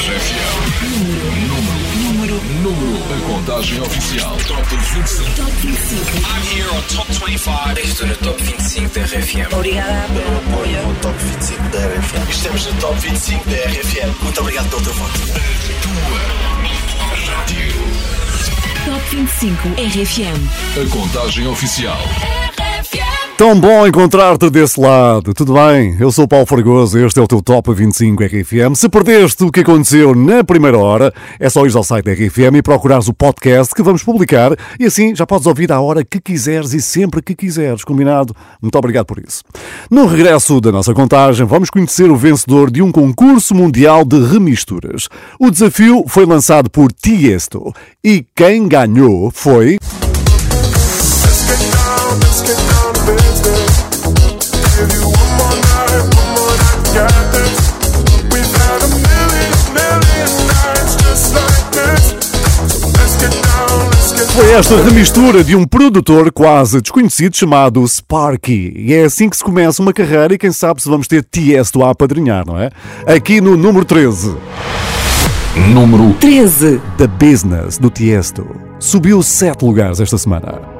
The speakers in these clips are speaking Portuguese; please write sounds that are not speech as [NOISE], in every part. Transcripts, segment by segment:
RFM. Número, número, número. A contagem oficial. Top 25. Top 25. I'm here on Top 25. Estou no Top 25 da RFM. Obrigada pelo apoio. No Top 25 da RFM. Estamos no Top 25 da RFM. Muito obrigado pelo teu voto. Tua rádio. Top 25 RFM. A contagem oficial. Tão bom encontrar-te desse lado. Tudo bem? Eu sou o Paulo Fragoso, este é o teu Top 25 RFM. Se perdeste o que aconteceu na primeira hora, é só ir ao site da RFM e procurares o podcast que vamos publicar e assim já podes ouvir à hora que quiseres e sempre que quiseres. Combinado? Muito obrigado por isso. No regresso da nossa contagem, vamos conhecer o vencedor de um concurso mundial de remisturas. O desafio foi lançado por Tiesto e quem ganhou foi. Let's get down, let's get down Foi esta remistura de um produtor quase desconhecido chamado Sparky. E é assim que se começa uma carreira e quem sabe se vamos ter Tiesto a apadrinhar, não é? Aqui no número 13, Número 13. The Business, do Tiesto. Subiu 7 lugares esta semana.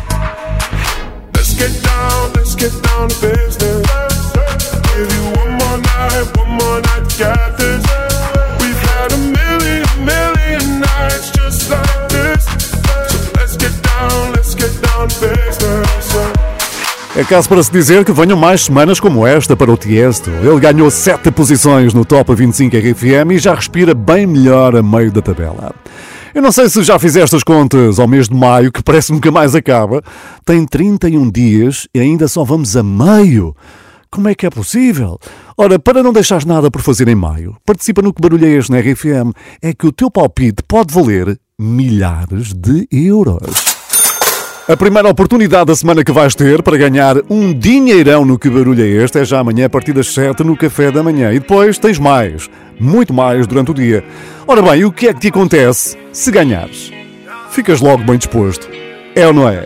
Get down to business. Give you one more night, one more night get this. We've had a million, million nights just like this. So let's get down, let's get down to business. É caso para se dizer que venham mais semanas como esta para o Tiesto. Ele ganhou 7 posições no Top 25 RFM e já respira bem melhor a meio da tabela. Eu não sei se já fizeste as contas ao mês de maio, que parece nunca mais acaba. Tem 31 dias e ainda só vamos a meio. Como é que é possível? Ora, para não deixares nada por fazer em maio, participa no que barulheias na RFM. É que o teu palpite pode valer milhares de euros. A primeira oportunidade da semana que vais ter para ganhar um dinheirão no que barulho é este é já amanhã a partir das 7 no café da manhã. E depois tens mais, muito mais durante o dia. Ora bem, o que é que te acontece se ganhares? Ficas logo bem disposto. É ou não é?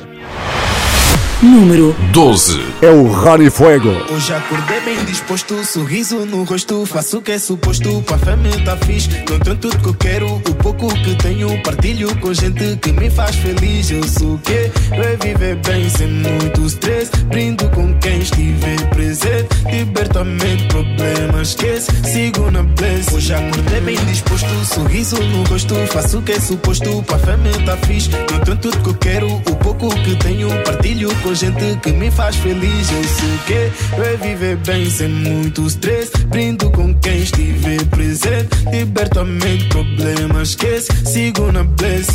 Número 12. É o Rani Fuego. Hoje acordei bem disposto, sorriso no rosto. Faço o que é suposto, pra fama tá fixe. Não tenho tudo que eu quero, o pouco que tenho. Partilho com gente que me faz feliz. Eu sou o que é viver bem sem muito stress. Brindo com quem estiver presente. Liberta mente, problema esquece, sigo na bliss. Hoje acordei bem disposto, sorriso no rosto, faço o que é suposto, pra fé tá fixe. Não tenho tudo que eu quero, o pouco que tenho, partilho com gente que me faz feliz. Eu sei que é viver bem sem muito stress, brindo com quem estiver presente, liberto a mente, problema esquece, sigo na bliss.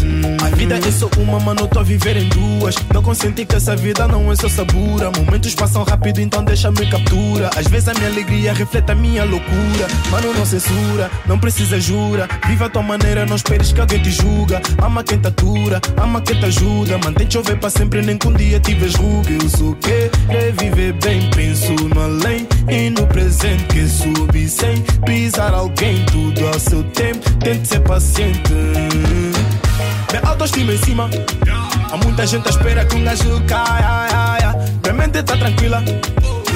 A vida é só uma, mano, tô a viver em duas. Não consenti que essa vida não é só sabura. Momentos passam rápido, então deixa-me captura. Às vezes a minha alegria reflete a minha loucura. Mano, não censura, não precisa jura. Viva a tua maneira, não esperes que alguém te julga. Ama quem te atura, ama quem te ajuda. Mantém chover para sempre, nem que um dia tiveres ruga. Eu sou que é viver bem, penso no além e no presente. Que subi sem pisar alguém, tudo ao seu tempo. Tente ser paciente. Minha autoestima em cima. Há muita gente à espera que um gajo caia. Minha mente tá tranquila.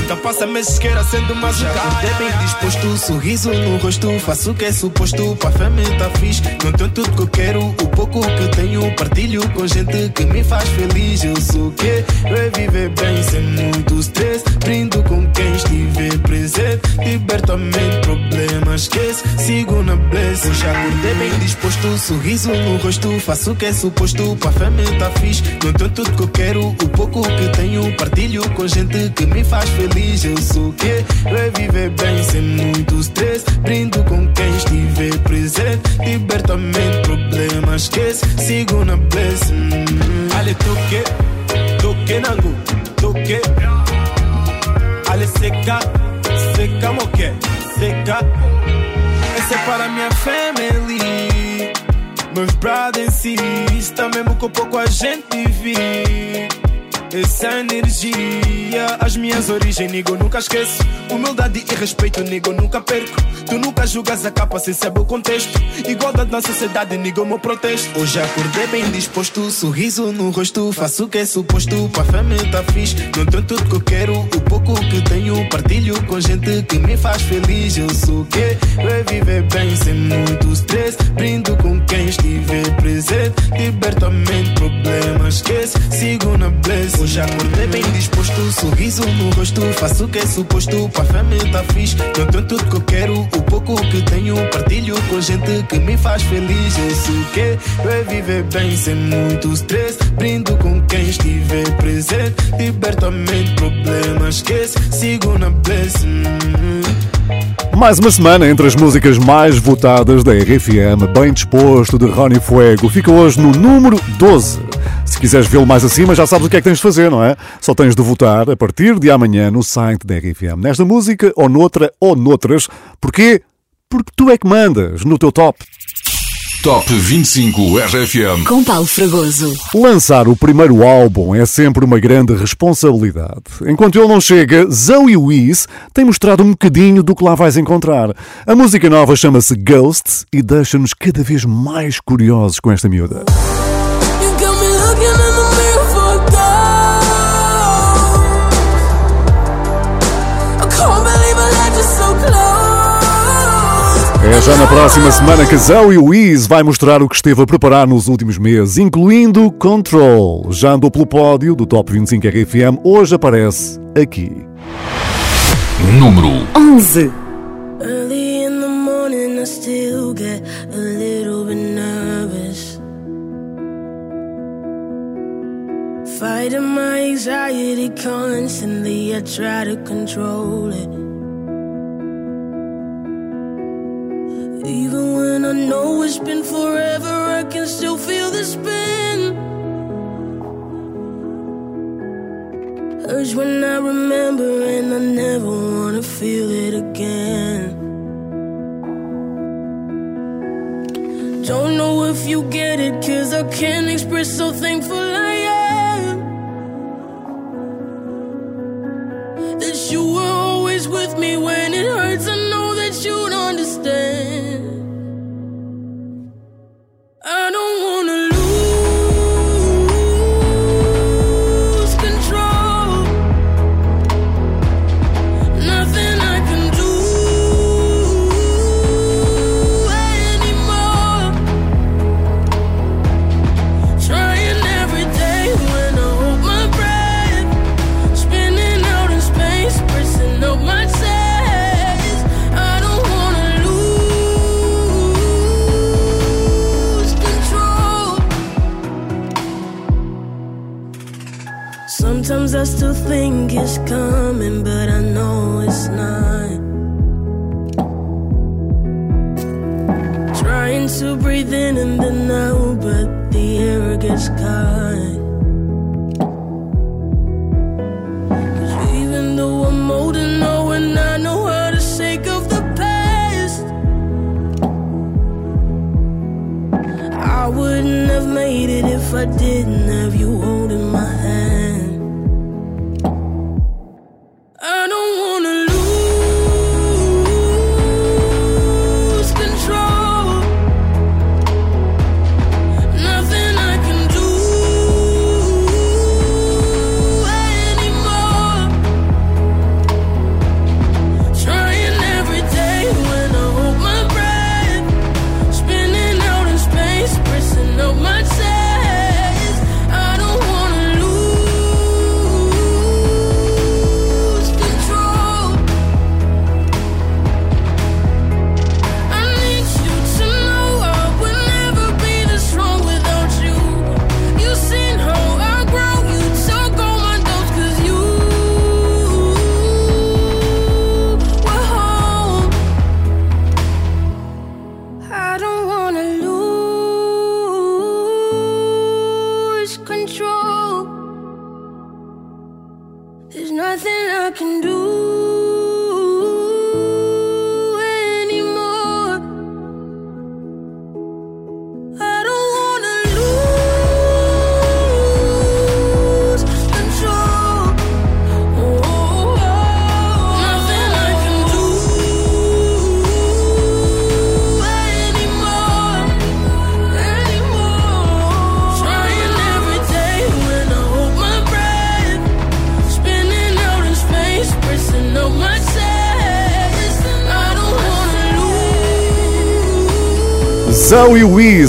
Então passa meses que era sendo mais Já acordei bem disposto, sorriso no rosto Faço o que é suposto, pra fé tá fixe. Não tenho tudo que eu quero, o pouco que tenho Partilho com gente que me faz feliz. Eu sou o que é viver bem sem muito stress. Brindo com quem estiver presente Liberto a mente, problema esquece. Sigo na bliss Hoje acordei bem disposto, sorriso no rosto Faço o que é suposto, pra fé tá fixe. Não tenho tudo que eu quero, o pouco que tenho Partilho com gente que me faz feliz feliz, eu sou o que é viver bem sem muito stress. Brindo com quem estiver presente, liberta a mente, problema esquece. Sigo na bliss. Mm. Ale toque, toque nangu, toque. Ale seca, seca moque, seca. Essa é para minha family. Meus brothers e sisters, mesmo com pouco a gente vive essa energia. As minhas origens, nigo, nunca esqueço. Humildade e respeito, nigo, nunca perco. Tu nunca julgas a capa sem saber o contexto. Igualdade na sociedade, nigo, meu protesto. Hoje acordei bem disposto, sorriso no rosto. Faço o que é suposto, pra fé tá fixe. Não tenho tudo que eu quero, o pouco que tenho. Partilho com gente que me faz feliz. Eu sou o que é viver bem sem muito stress. Brindo com quem estiver presente. Liberto a mente, problema esquece. Sigo na bliss. Hoje acordei bem disposto, sorriso no rosto. Faço o que é suposto, pra fé tá fixe. Não tenho tudo que eu quero, o pouco que tenho. Partilho com gente que me faz feliz. Eu sei o que é viver bem sem muito stress. Brindo com quem estiver presente. Liberto a mente, problema esquece. Sigo. Mais uma semana entre as músicas mais votadas da RFM, Bem Disposto de Ronnie Fuego, fica hoje no número 12. Se quiseres vê-lo mais acima, já sabes o que é que tens de fazer, não é? Só tens de votar a partir de amanhã no site da RFM, nesta música ou noutra ou noutras. Porquê? Porque tu é que mandas no teu top. Top 25 RFM com Paulo Fragoso. Lançar o primeiro álbum é sempre uma grande responsabilidade. Enquanto ele não chega, Zoe Wees tem mostrado um bocadinho do que lá vais encontrar. A música nova chama-se Ghosts e deixa-nos cada vez mais curiosos com esta miúda. É já na próxima semana que Zoe Wiz vai mostrar o que esteve a preparar nos últimos meses, incluindo Control. Já andou pelo pódio do Top 25 RFM, hoje aparece aqui. Número 11 Early in the morning I still get a little bit nervous Fighting my anxiety constantly I try to control it Even when I know it's been forever, I can still feel the spin. Urge when I remember, and I never wanna feel it again. Don't know if you get it, cause I can't express how thankful I am. That you were always with me when it's coming, but I know it's not. Trying to breathe in and then out, but the air gets caught.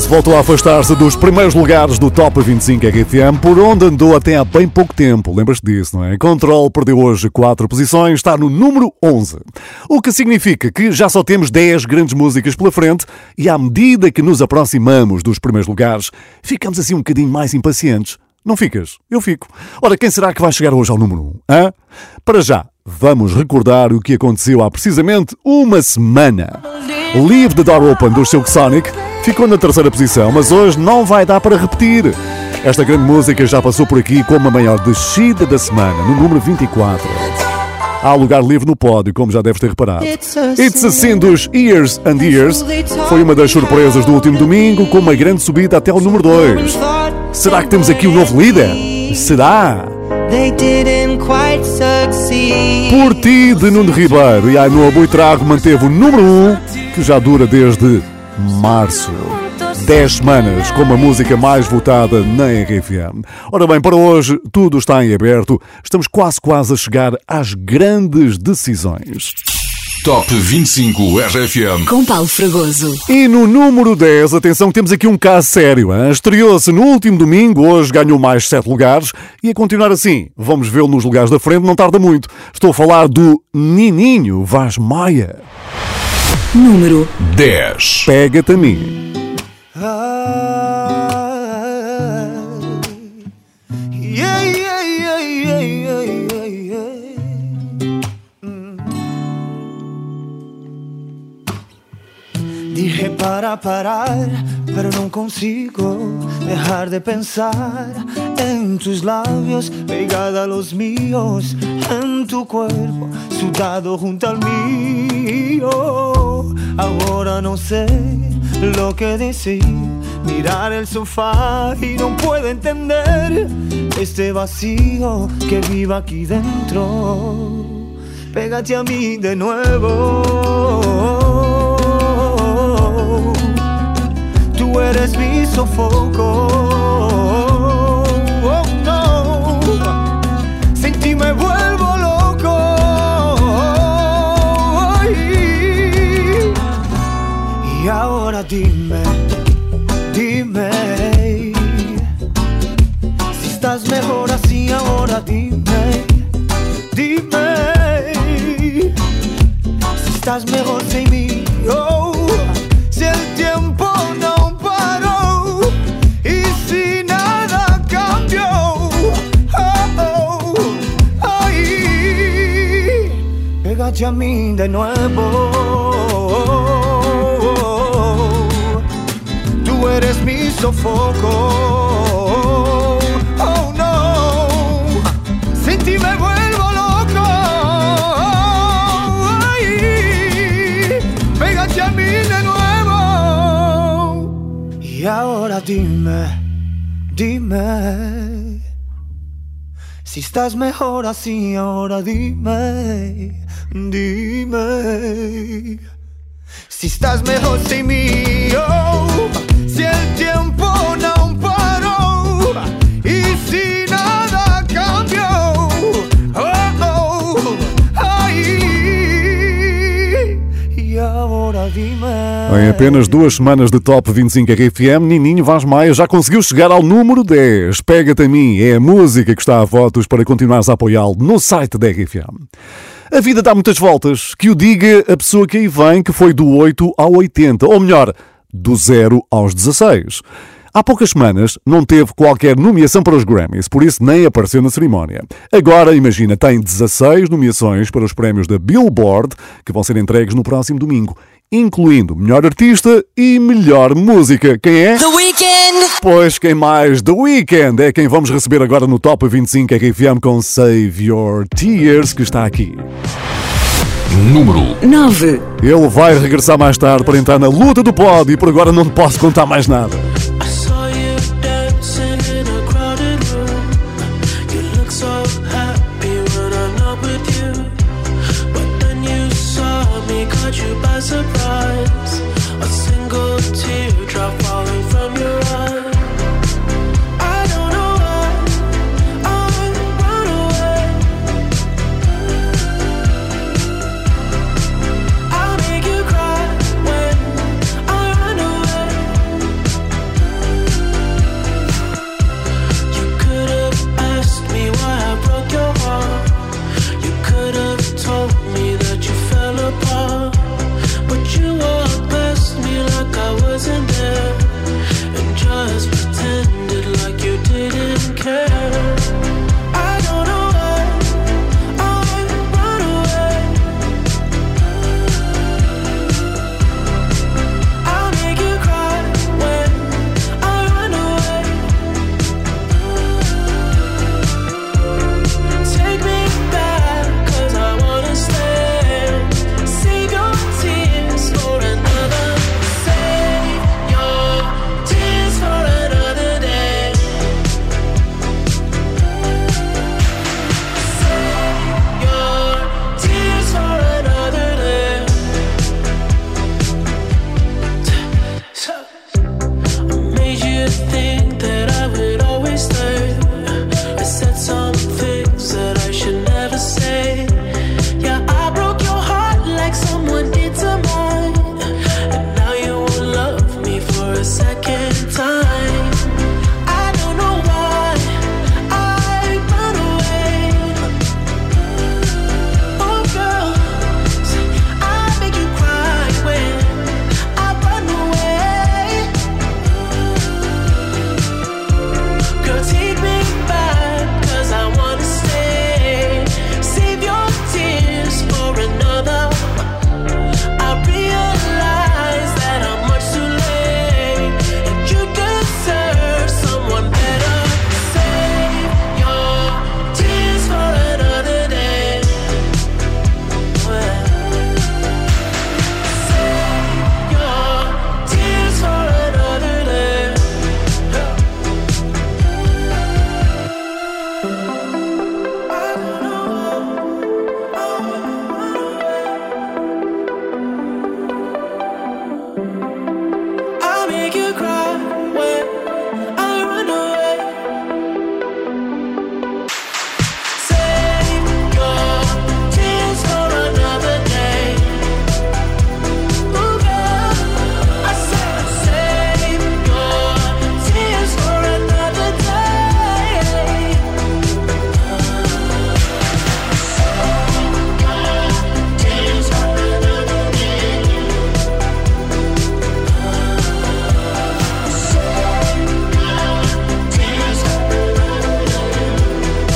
Wiz voltou a afastar-se dos primeiros lugares do Top 25 RFM, por onde andou até há bem pouco tempo. Lembras-te disso, não é? Control perdeu hoje 4 posições, está no número 11. O que significa que já só temos 10 grandes músicas pela frente e à medida que nos aproximamos dos primeiros lugares, ficamos assim um bocadinho mais impacientes. Não ficas? Eu fico. Ora, quem será que vai chegar hoje ao número 1? Hã? Para já, vamos recordar o que aconteceu há precisamente uma semana. Leave the Door Open do Silk Sonic ficou na terceira posição, mas hoje não vai dar para repetir. Esta grande música já passou por aqui como a maior descida da semana, no número 24. Há lugar livre no pódio, como já deves ter reparado. It's assim dos Years and Years foi uma das surpresas do último domingo, com uma grande subida até o número 2. Será que temos aqui um novo líder? Será? They didn't quite succeed. Por ti, de Nuno Ribeiro e Ainhoa Boitrago manteve o número 1, um, que já dura desde março. 10 semanas como a música mais votada na RFM. Ora bem, para hoje tudo está em aberto. Estamos quase quase a chegar às grandes decisões. Top 25 RFM. Com Paulo Fragoso. E no número 10, atenção, temos aqui um caso sério. Estreou-se no último domingo, hoje ganhou mais 7 lugares e a continuar assim. Vamos vê-lo nos lugares da frente, não tarda muito. Estou a falar do Nininho Vaz Maia. Número 10. Pega-te a mim. Yeah, Para parar, pero no consigo dejar de pensar en tus labios, pegada a los míos, en tu cuerpo, sudado junto al mío. Ahora no sé lo que decir, mirar el sofá y no puedo entender este vacío que vive aquí dentro. Pégate a mí de nuevo. Tú eres mi sofoco. Oh, no. Sin ti me vuelvo loco. Y ahora dime, dime. Si estás mejor así, ahora dime, dime. Si estás mejor sin mí, pégate a mí de nuevo. Tú eres mi sofoco. Oh no, sin ti me vuelvo loco. Pégate a mí de nuevo. Y ahora dime, dime. Si estás mejor así, ahora dime, dime. Si estás mejor sin mí, oh, si el tiempo no paró y si nada cambió, oh, oh, ay, y ahora dime. Em apenas duas semanas de Top 25 RFM, Nininho Vaz Maia já conseguiu chegar ao número 10. Pega-te a mim, é a música que está a votos para continuares a apoiá-lo no site da RFM. A vida dá muitas voltas, que o diga a pessoa que aí vem, que foi do 8 ao 80, ou melhor, do 0 aos 16. Há poucas semanas não teve qualquer nomeação para os Grammys, por isso nem apareceu na cerimónia. Agora, imagina, tem 16 nomeações para os prémios da Billboard, que vão ser entregues no próximo domingo, incluindo Melhor Artista e Melhor Música. Quem é? The. Pois quem mais? The Weeknd é quem vamos receber agora no Top 25 RFM com Save Your Tears, que está aqui. Número 9. Ele vai regressar mais tarde para entrar na luta do pódio e por agora não te posso contar mais nada.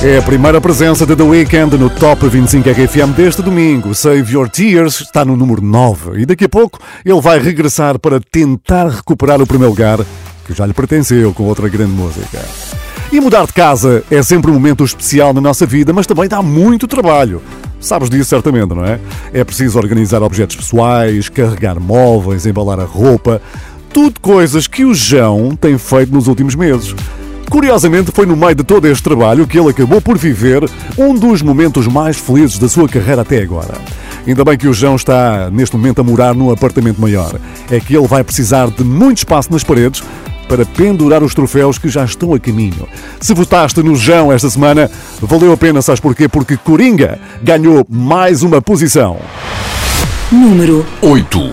É a primeira presença de The Weeknd no Top 25 RFM deste domingo. Save Your Tears está no número 9 e daqui a pouco ele vai regressar para tentar recuperar o primeiro lugar que já lhe pertenceu com outra grande música. E mudar de casa é sempre um momento especial na nossa vida, mas também dá muito trabalho. Sabes disso certamente, não é? É preciso organizar objetos pessoais, carregar móveis, embalar a roupa, tudo coisas que o João tem feito nos últimos meses. Curiosamente, foi no meio de todo este trabalho que ele acabou por viver um dos momentos mais felizes da sua carreira até agora. Ainda bem que o João está neste momento a morar num apartamento maior. É que ele vai precisar de muito espaço nas paredes para pendurar os troféus que já estão a caminho. Se votaste no João esta semana, valeu a pena, sabes porquê? Porque Coringa ganhou mais uma posição. Número 8.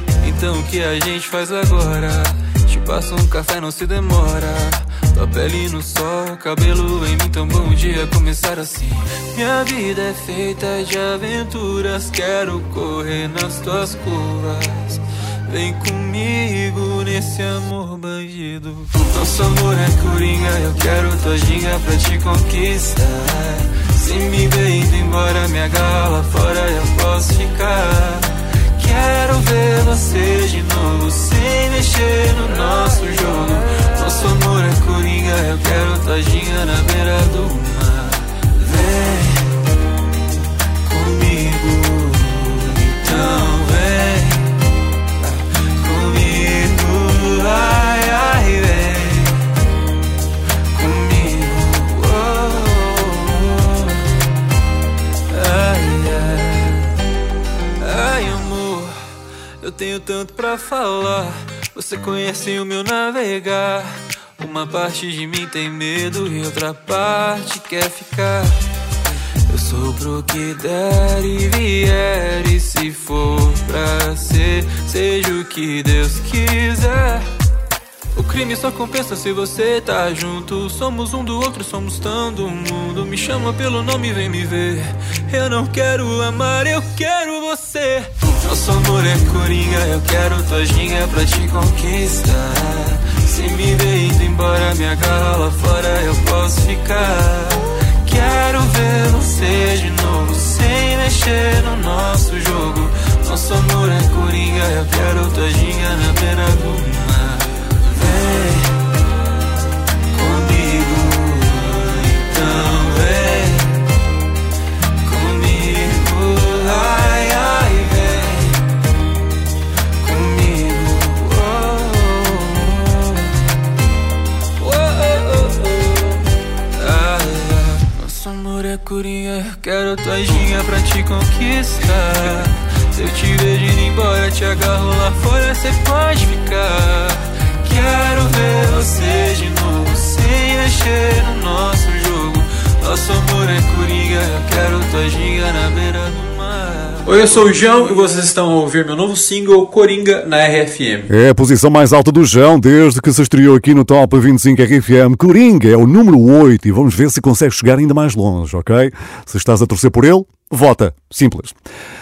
então o que a gente faz agora? Te passo um café, não se demora. Tua pele no sol, cabelo em mim, tão bom dia começar assim. Minha vida é feita de aventuras, quero correr nas tuas curvas. Vem comigo nesse amor bandido. Nosso amor é coringa, eu quero tua ginga pra te conquistar. Se me ver indo embora, agarra lá fora, eu posso ficar. Quero ver você de novo, sem mexer no nosso jogo. Nosso amor é coringa, eu quero tua ginga na beira do mar. Vem comigo, então tenho tanto pra falar. Você conhece o meu navegar. Uma parte de mim tem medo e outra parte quer ficar. Eu sou pro que der e vier. E se for pra ser, seja o que Deus quiser. O crime só compensa se você tá junto. Somos um do outro, somos do mundo. Me chama pelo nome, vem me ver. Eu não quero amar, eu quero você. Nosso amor é coringa, eu quero tua ginga pra te conquistar. Se me ver indo embora, me agarra lá fora, eu posso ficar. Quero ver você de novo, sem mexer no nosso jogo. Nosso amor é coringa, eu quero tua ginga na beira do mar. Quero tua ginga pra te conquistar. Se eu te vejo indo embora, te agarro lá fora, cê pode ficar. Quero ver você de novo, sem mexer no nosso jogo. Nosso amor é coringa, eu quero tua ginga na beira do mar. Oi, eu sou o João e vocês estão a ouvir meu novo single Coringa na RFM. É a posição mais alta do João desde que se estreou aqui no Top 25 RFM. Coringa é o número 8 e vamos ver se consegue chegar ainda mais longe, ok? Se estás a torcer por ele, vota. Simples.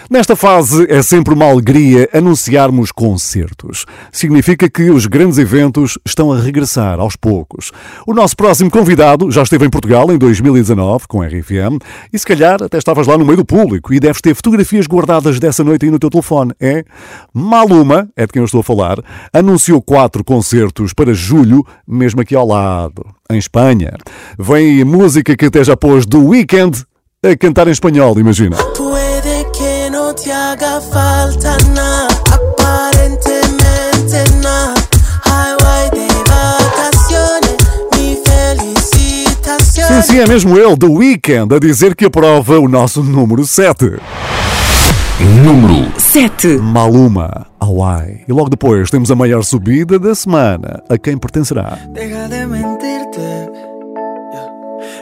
Nesta fase é sempre uma alegria anunciarmos concertos. Significa que os grandes eventos estão a regressar aos poucos. O nosso próximo convidado já esteve em Portugal em 2019 com a RFM e se calhar até estavas lá no meio do público e deves ter fotografias guardadas dessa noite aí no teu telefone. É? Maluma, é de quem eu estou a falar, anunciou quatro concertos para julho, mesmo aqui ao lado, em Espanha. Vem música que até já pôs do Weekend a cantar em espanhol, imagina. Puede que no te haga falta nada, aparentemente nada. Highway de vacaciones, mi felicitación. Sim, sim, é mesmo ele, The Weekend, a dizer que aprova o nosso número 7. Número 7. Maluma, Hawaii. E logo depois temos a maior subida da semana. A quem pertencerá? Deja de mentirte.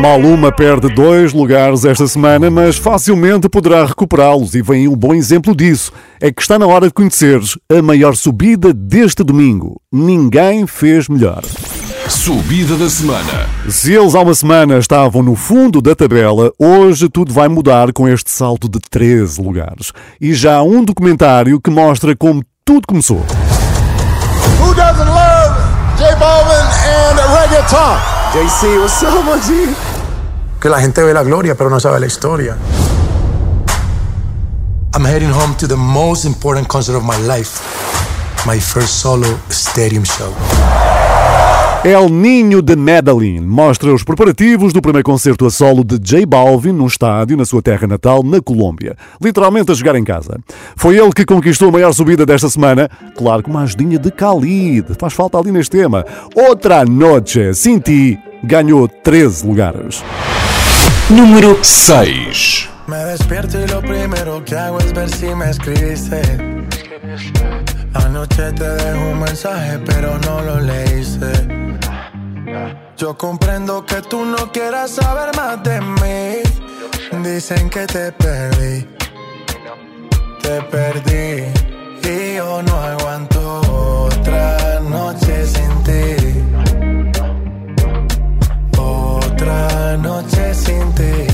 Maluma perde dois lugares esta semana, mas facilmente poderá recuperá-los e vem um bom exemplo disso. É que está na hora de conheceres a maior subida deste domingo. Ninguém fez melhor. Subida da semana. Se eles há uma semana estavam no fundo da tabela, hoje tudo vai mudar com este salto de 13 lugares. E já há um documentário que mostra como tudo começou. Who doesn't love J Balvin and reggaeton? JC, what's up, my G? Que la gente ve la gloria, pero no sabe la historia. I'm heading home to the most important concert of my life. My first solo stadium show. El Ninho de Medellín mostra os preparativos do primeiro concerto a solo de J Balvin num estádio na sua terra natal, na Colômbia. Literalmente a jogar em casa. Foi ele que conquistou a maior subida desta semana, claro com uma ajudinha de Khalid. Faz falta ali neste tema. Outra noche, sem ti, ganhou 13 lugares. Número 6. Me despierto y lo primero que hago es ver si me escribiste. Anoche te dejo un mensaje, pero no lo leíste. Yo comprendo que tú no quieras saber más de mí. Dicen que te perdí. Te perdí. Y yo no aguanto otra noche sin ti. Otra noche sin ti.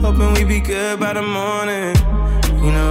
hoping we be good by the morning. You know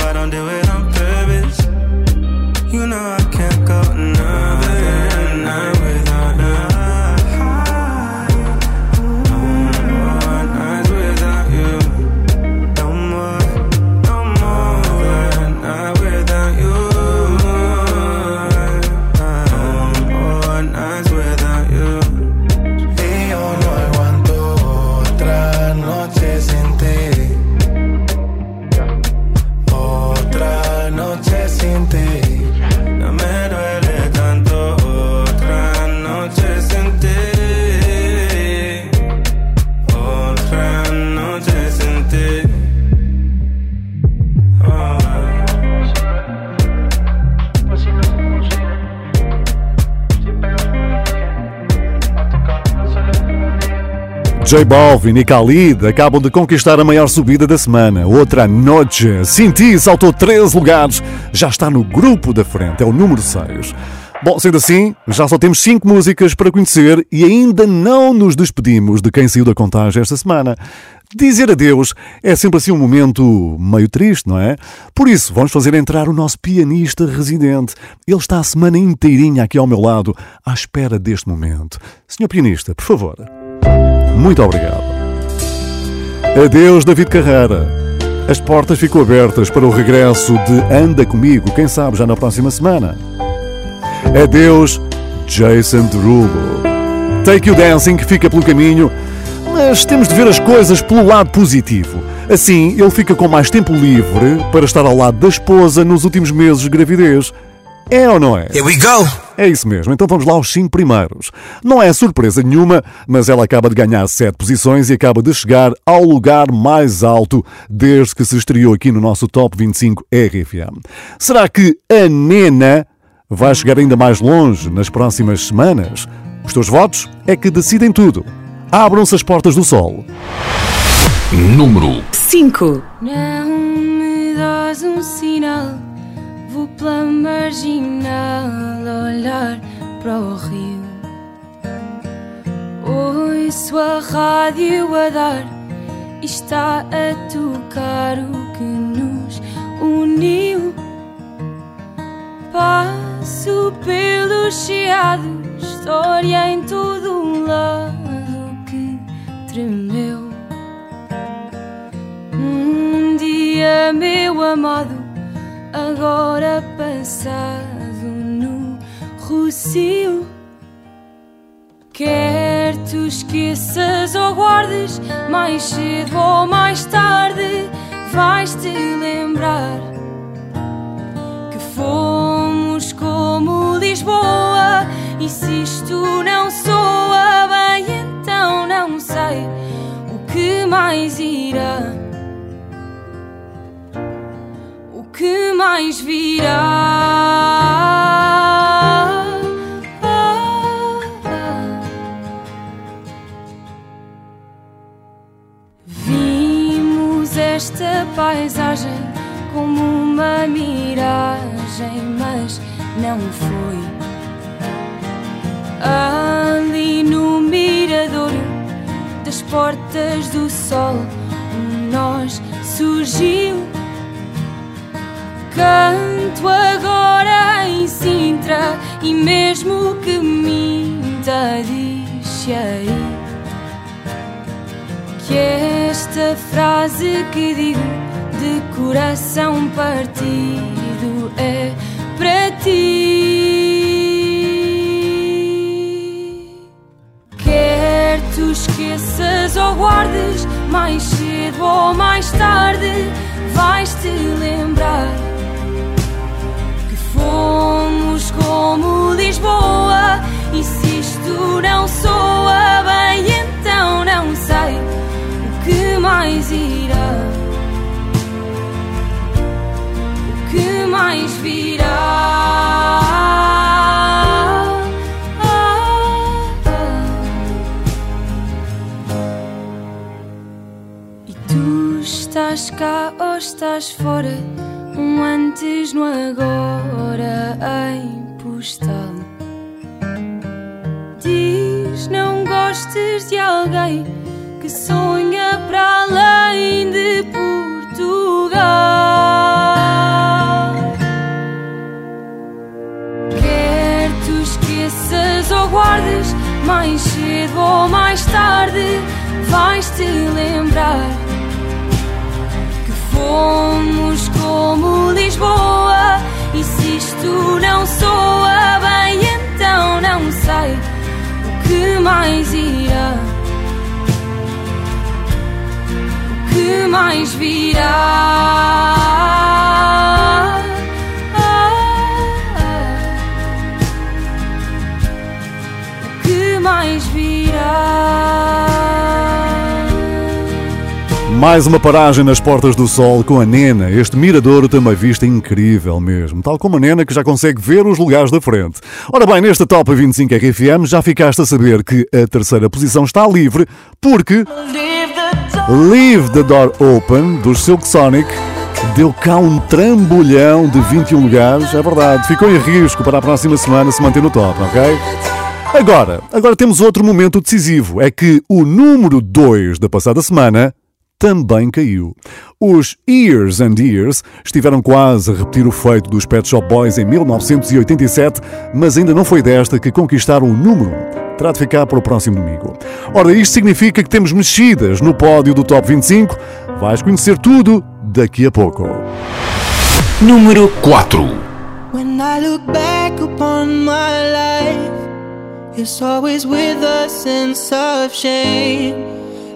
J Balvin e Khalid acabam de conquistar a maior subida da semana. Outra noite. Sinti saltou 13 lugares. Já está no grupo da frente. É o número 6. Bom, sendo assim, já só temos 5 músicas para conhecer e ainda não nos despedimos de quem saiu da contagem esta semana. Dizer adeus é sempre assim um momento meio triste, não é? Por isso, vamos fazer entrar o nosso pianista residente. Ele está a semana inteirinha aqui ao meu lado, à espera deste momento. Senhor pianista, por favor. Muito obrigado. Adeus, David Carreira. As portas ficam abertas para o regresso de Anda Comigo, quem sabe já na próxima semana. Adeus, Jason Derulo. Take You Dancing fica pelo caminho, mas temos de ver as coisas pelo lado positivo. Assim, ele fica com mais tempo livre para estar ao lado da esposa nos últimos meses de gravidez. É ou não é? Here we go! É isso mesmo, então vamos lá aos 5 primeiros. Não é surpresa nenhuma, mas ela acaba de ganhar 7 posições e acaba de chegar ao lugar mais alto desde que se estreou aqui no nosso Top 25 RFM. Será que a Nena vai chegar ainda mais longe nas próximas semanas? Os teus votos é que decidem tudo. Abram-se as portas do sol. Número 5. Não me dás um sinal, vou pela marginal olhar para o rio. Ouço a rádio a dar está a tocar o que nos uniu. Passo pelo chiado, história em todo um lado que tremeu. Um dia, meu amado, agora passado no Rocio. Quer tu esqueças ou guardes, mais cedo ou mais tarde vais te lembrar que fomos como Lisboa. E se isto não soa bem, então não sei o que mais irá. Mais virá? Vimos esta paisagem como uma miragem, mas não foi. Ali no miradouro das portas do sol, um nós surgiu. Canto agora em Sintra e mesmo que minta, diz que esta frase que digo de coração partido é para ti. Quer tu esqueças ou guardes, mais cedo ou mais tarde vais te lembrar como Lisboa. E se isto não soa bem, então não sei o que mais irá. O que mais virá? Estás cá ou estás fora? Um antes no agora em Diz não gostes de alguém que sonha para além de Portugal. Quer tu esqueças ou guardes, mais cedo ou mais tarde vais te lembrar que fomos como Lisboa. Mais virá? O que mais virá? Mais uma paragem nas Portas do Sol com a Nena. Este miradouro tem uma vista incrível mesmo, tal como a Nena que já consegue ver os lugares da frente. Ora bem, nesta Top 25 RFM já ficaste a saber que a terceira posição está livre porque Leave the Door Open dos Silk Sonic deu cá um trambolhão de 21 lugares, é verdade, ficou em risco para a próxima semana se manter no top, ok? Agora, agora temos outro momento decisivo, é que o número 2 da passada semana também caiu. Os Years and Years estiveram quase a repetir o feito dos Pet Shop Boys em 1987, mas ainda não foi desta que conquistaram o número 1. Terá de ficar para o próximo domingo. Ora, isto significa que temos mexidas no pódio do Top 25. Vais conhecer tudo daqui a pouco. Número 4. When I look back upon my life, it's always with a sense of shame.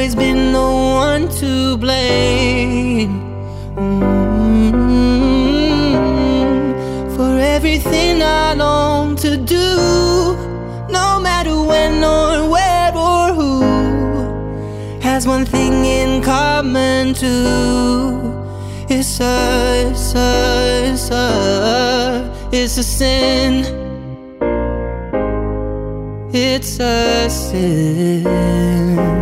Always been the one to blame. Mm, For everything I long to do, no matter when or where or who, has one thing in common too. It's a, it's a, it's a, it's a sin. It's a sin.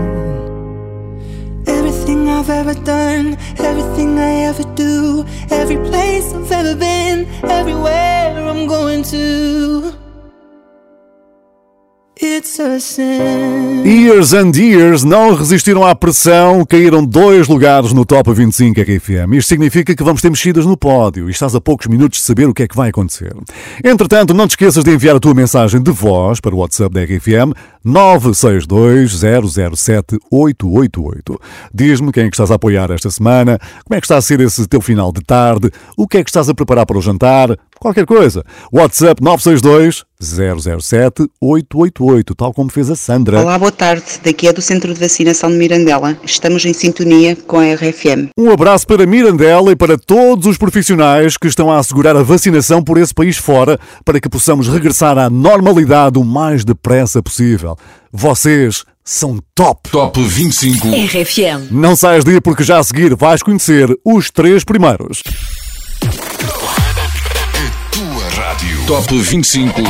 I've ever done, everything I ever do, every place I've ever been, everywhere I'm going to. Years and Years não resistiram à pressão, caíram dois lugares no Top 25 RFM. Isto significa que vamos ter mexidas no pódio e estás a poucos minutos de saber o que é que vai acontecer. Entretanto, não te esqueças de enviar a tua mensagem de voz para o WhatsApp da RFM 962-007-888. Diz-me quem é que estás a apoiar esta semana, como é que está a ser esse teu final de tarde, o que é que estás a preparar para o jantar, qualquer coisa. WhatsApp 962 007 888, tal como fez a Sandra. Olá, boa tarde. Daqui é do Centro de Vacinação de Mirandela. Estamos em sintonia com a RFM. Um abraço para Mirandela e para todos os profissionais que estão a assegurar a vacinação por esse país fora para que possamos regressar à normalidade o mais depressa possível. Vocês são top! Top 25 RFM. Não saias daí porque já a seguir vais conhecer os três primeiros. Rádio. Top 25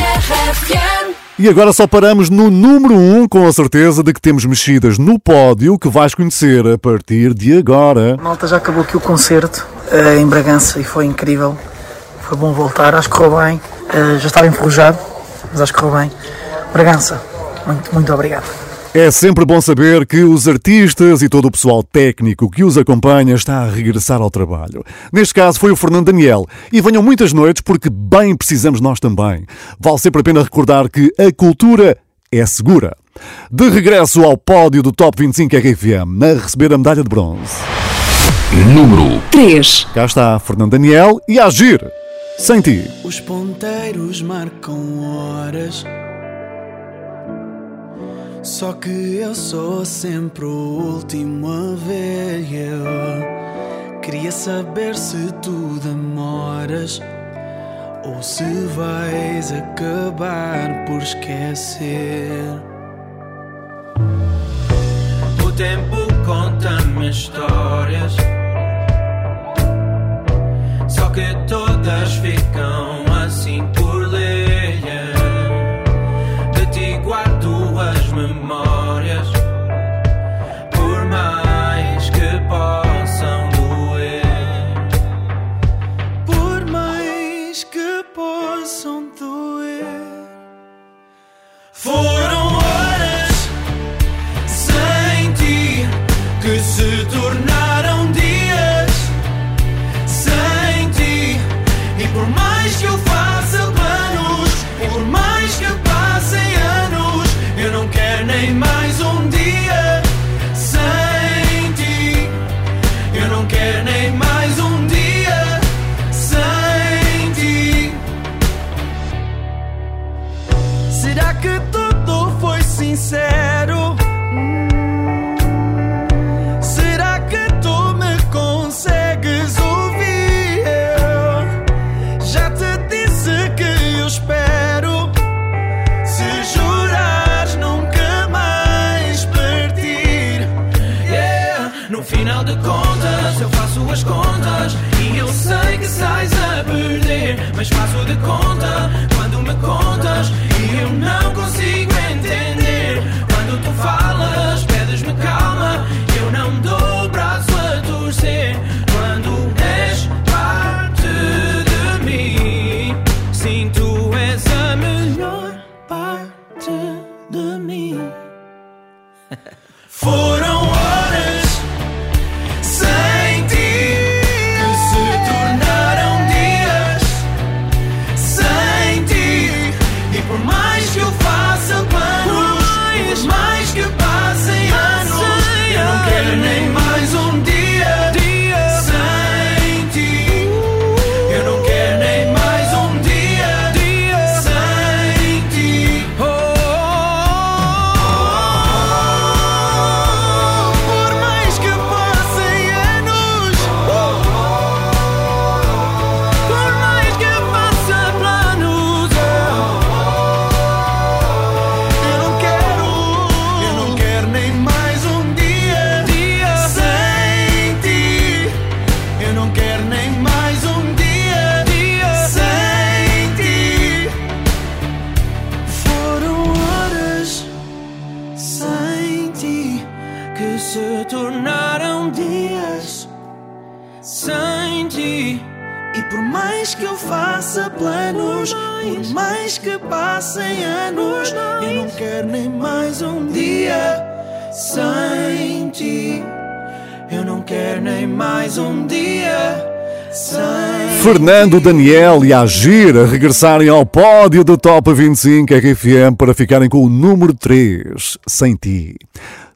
E agora só paramos no número 1 um, com a certeza de que temos mexidas no pódio que vais conhecer a partir de agora. Malta, já acabou aqui o concerto eh, em Bragança e foi incrível. Foi bom voltar, acho que correu bem. Eh, já estava enferrujado, mas acho que correu bem. Bragança, muito, muito obrigado. É sempre bom saber que os artistas e todo o pessoal técnico que os acompanha está a regressar ao trabalho. Neste caso foi o Fernando Daniel. E venham muitas noites porque bem precisamos nós também. Vale sempre a pena recordar que a cultura é segura. De regresso ao pódio do Top 25 RFM, a receber a medalha de bronze. Número 3. Cá está Fernando Daniel e a agir. Sem ti. Os ponteiros marcam horas. Só que eu sou sempre o último a ver. Eu queria saber se tu demoras ou se vais acabar por esquecer. O tempo conta-me histórias. Só que todas ficam assim guardo as sincero? Será que tu me consegues ouvir? Eu já te disse que eu espero. Se jurares nunca mais partir. Yeah. No final de contas, eu faço as contas. E eu sei que sais a perder. Mas faço de conta quando me contas. E eu não consigo tu falas, pedes-me calma. Eu não dou o braço a torcer. Quando és parte de mim, sim, tu és a melhor parte de mim. [LAUGHS] Foram ti que se tornaram dias sem ti. E por mais que eu faça planos, por mais que passem anos, eu não quero nem mais um dia sem ti. Eu não quero nem mais um dia. Fernando, Daniel e Agir a regressarem ao pódio do Top 25 RFM para ficarem com o número 3, Sem Ti.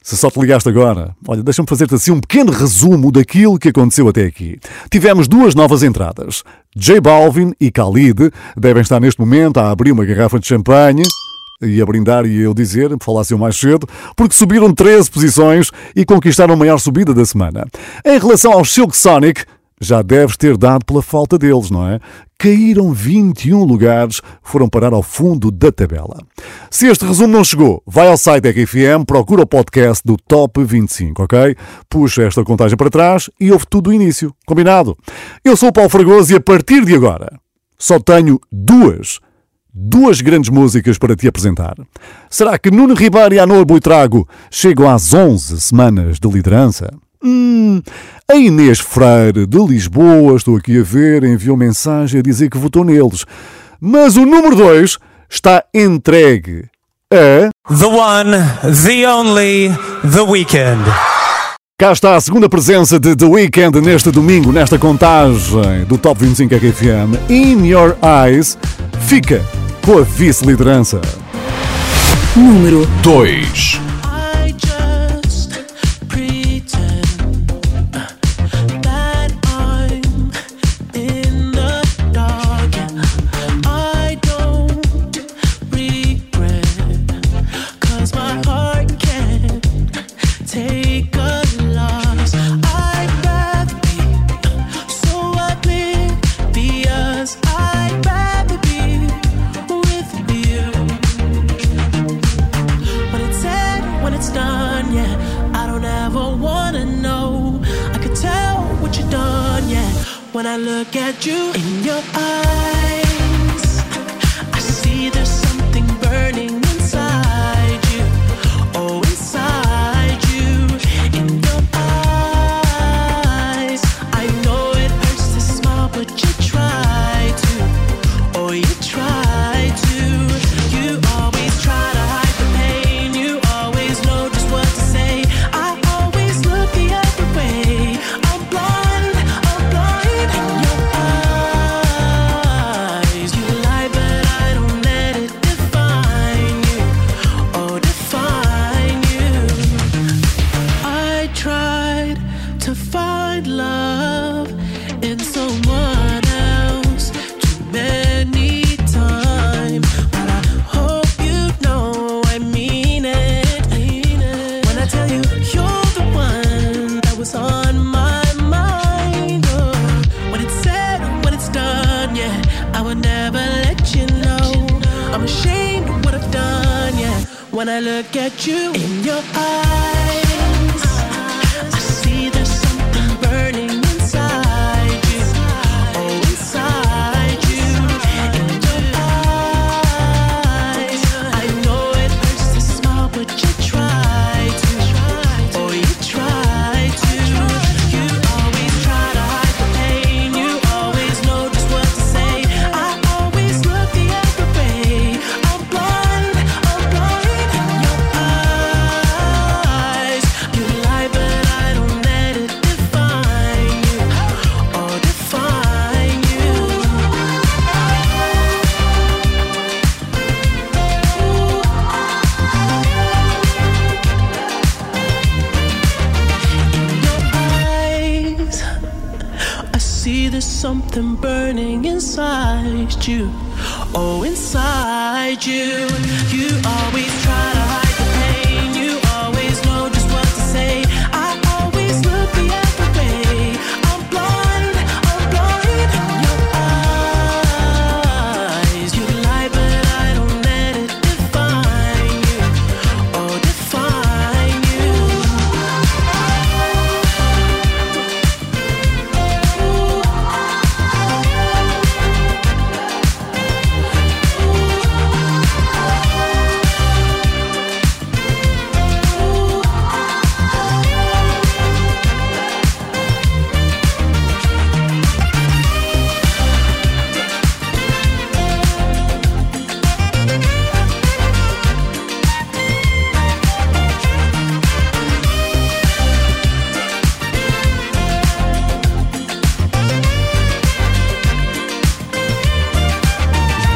Se só te ligaste agora, olha, deixa-me fazer-te assim um pequeno resumo daquilo que aconteceu até aqui. Tivemos duas novas entradas. J Balvin e Khalid devem estar neste momento a abrir uma garrafa de champanhe e a brindar e eu dizer, falasse eu mais cedo, porque subiram 13 posições e conquistaram a maior subida da semana. Em relação ao Silk Sonic, já deves ter dado pela falta deles, não é? Caíram 21 lugares, foram parar ao fundo da tabela. Se este resumo não chegou, vai ao site RFM, procura o podcast do Top 25, ok? Puxa esta contagem para trás e ouve tudo do início. Combinado? Eu sou o Paulo Fragoso e a partir de agora só tenho duas, duas grandes músicas para te apresentar. Será que Nuno Ribeiro e Anor Buitrago chegam às 11 semanas de liderança? Hum, a Inês Freire de Lisboa, estou aqui a ver, enviou mensagem a dizer que votou neles. Mas o número 2 está entregue a. The one, the only, The Weeknd. Cá está a segunda presença de The Weeknd neste domingo, nesta contagem do Top 25 RFM. In Your Eyes fica com a vice-liderança. Número 2.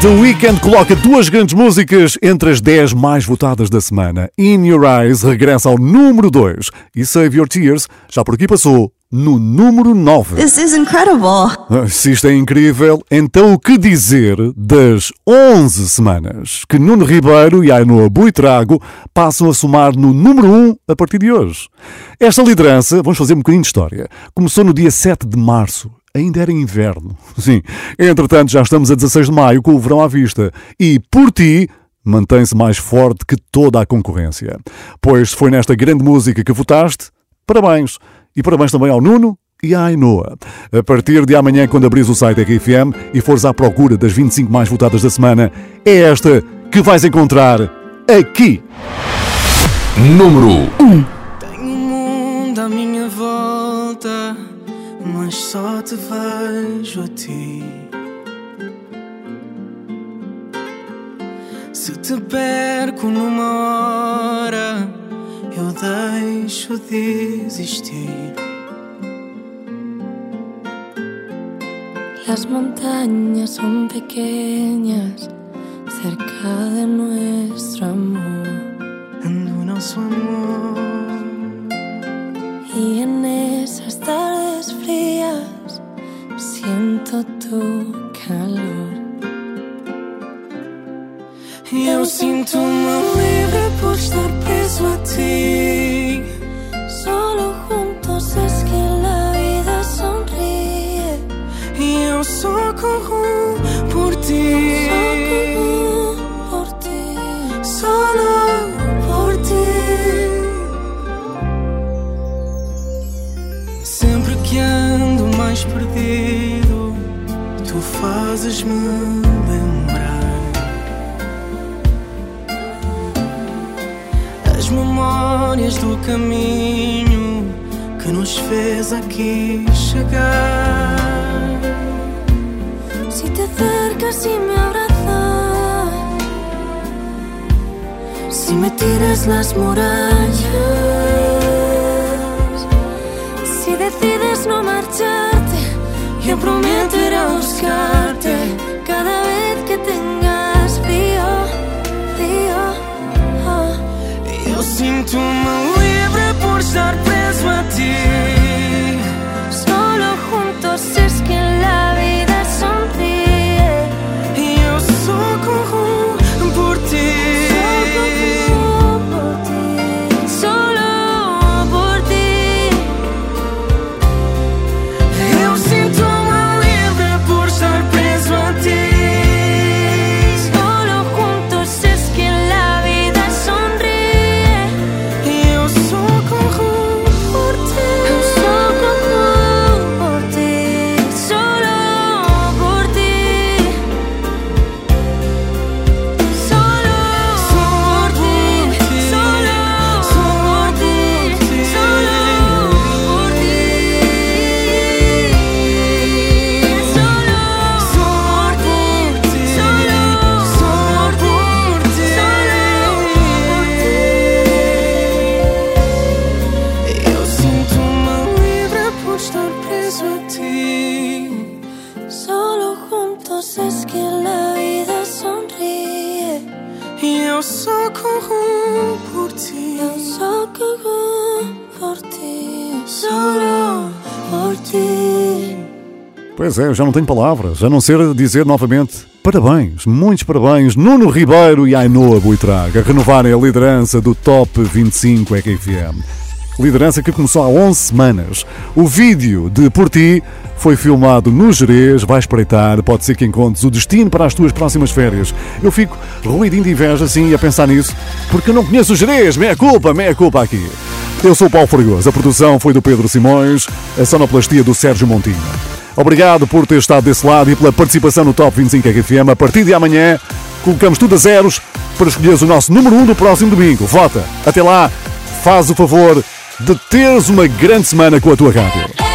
The Weeknd coloca duas grandes músicas entre as 10 mais votadas da semana. In Your Eyes regressa ao número 2 e Save Your Tears já por aqui passou no número 9. This is incredible. Ah, Se isto é incrível, então o que dizer das 11 semanas que Nuno Ribeiro e Ainoa Buitrago passam a somar no número 1 a partir de hoje? Esta liderança, vamos fazer um bocadinho de história, começou no dia 7 de março. Ainda era inverno. [LAUGHS] Sim. Entretanto, já estamos a 16 de maio com o verão à vista. E, por ti, mantém-se mais forte que toda a concorrência. Pois foi nesta grande música que votaste, parabéns. E parabéns também ao Nuno e à Ainoa. A partir de amanhã, quando abris o site RFM e fores à procura das 25 mais votadas da semana, é esta que vais encontrar aqui. Número 1. Tenho um mundo à minha volta, mas só te vejo a ti. Se te perco numa hora, eu deixo de existir. Las montañas son pequeñas cerca de nuestro amor. Do nosso amor. Y en esas tardes frías siento tu calor. Eu sinto-me livre por estar preso a ti. Aqui chegar. Si te acercas y me abrazas, Si me tiras las murallas, si decides no marcharte, yo prometo ir a buscarte. cada vez que tengas frío, frío. oh. Eu sinto-me livre por estar juntos es que Pois é, já não tenho palavras, a não ser dizer novamente parabéns, muitos parabéns, Nuno Ribeiro e Ainoa Buitraga, renovarem a liderança do Top 25 RFM. Liderança que começou há 11 semanas. O vídeo de Por Ti foi filmado no Jerez, vai espreitar, pode ser que encontres o destino para as tuas próximas férias. Eu fico ruidinho de inveja assim a pensar nisso, porque eu não conheço o Jerez, meia culpa, meia culpa aqui. Eu sou o Paulo Fregoso, a produção foi do Pedro Simões, a sonoplastia do Sérgio Montinho. Obrigado por ter estado desse lado e pela participação no Top 25 RFM. A partir de amanhã, colocamos tudo a zeros para escolheres o nosso número 1 um do próximo domingo. Vota! Até lá, faz o favor de teres uma grande semana com a tua rádio.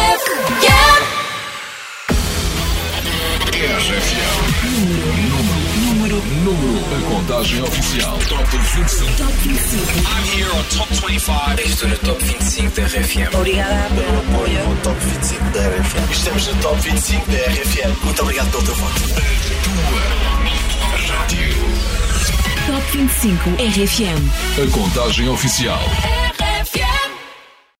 Contagem oficial. Top 25. Top 25. I'm here on Top 25. Estou no Top 25 da RFM. Obrigada pelo apoio ao Top 25 da RFM. Estamos no Top 25 da RFM. Muito obrigado pelo teu voto. Tua rádio. Top 25 RFM. A contagem oficial.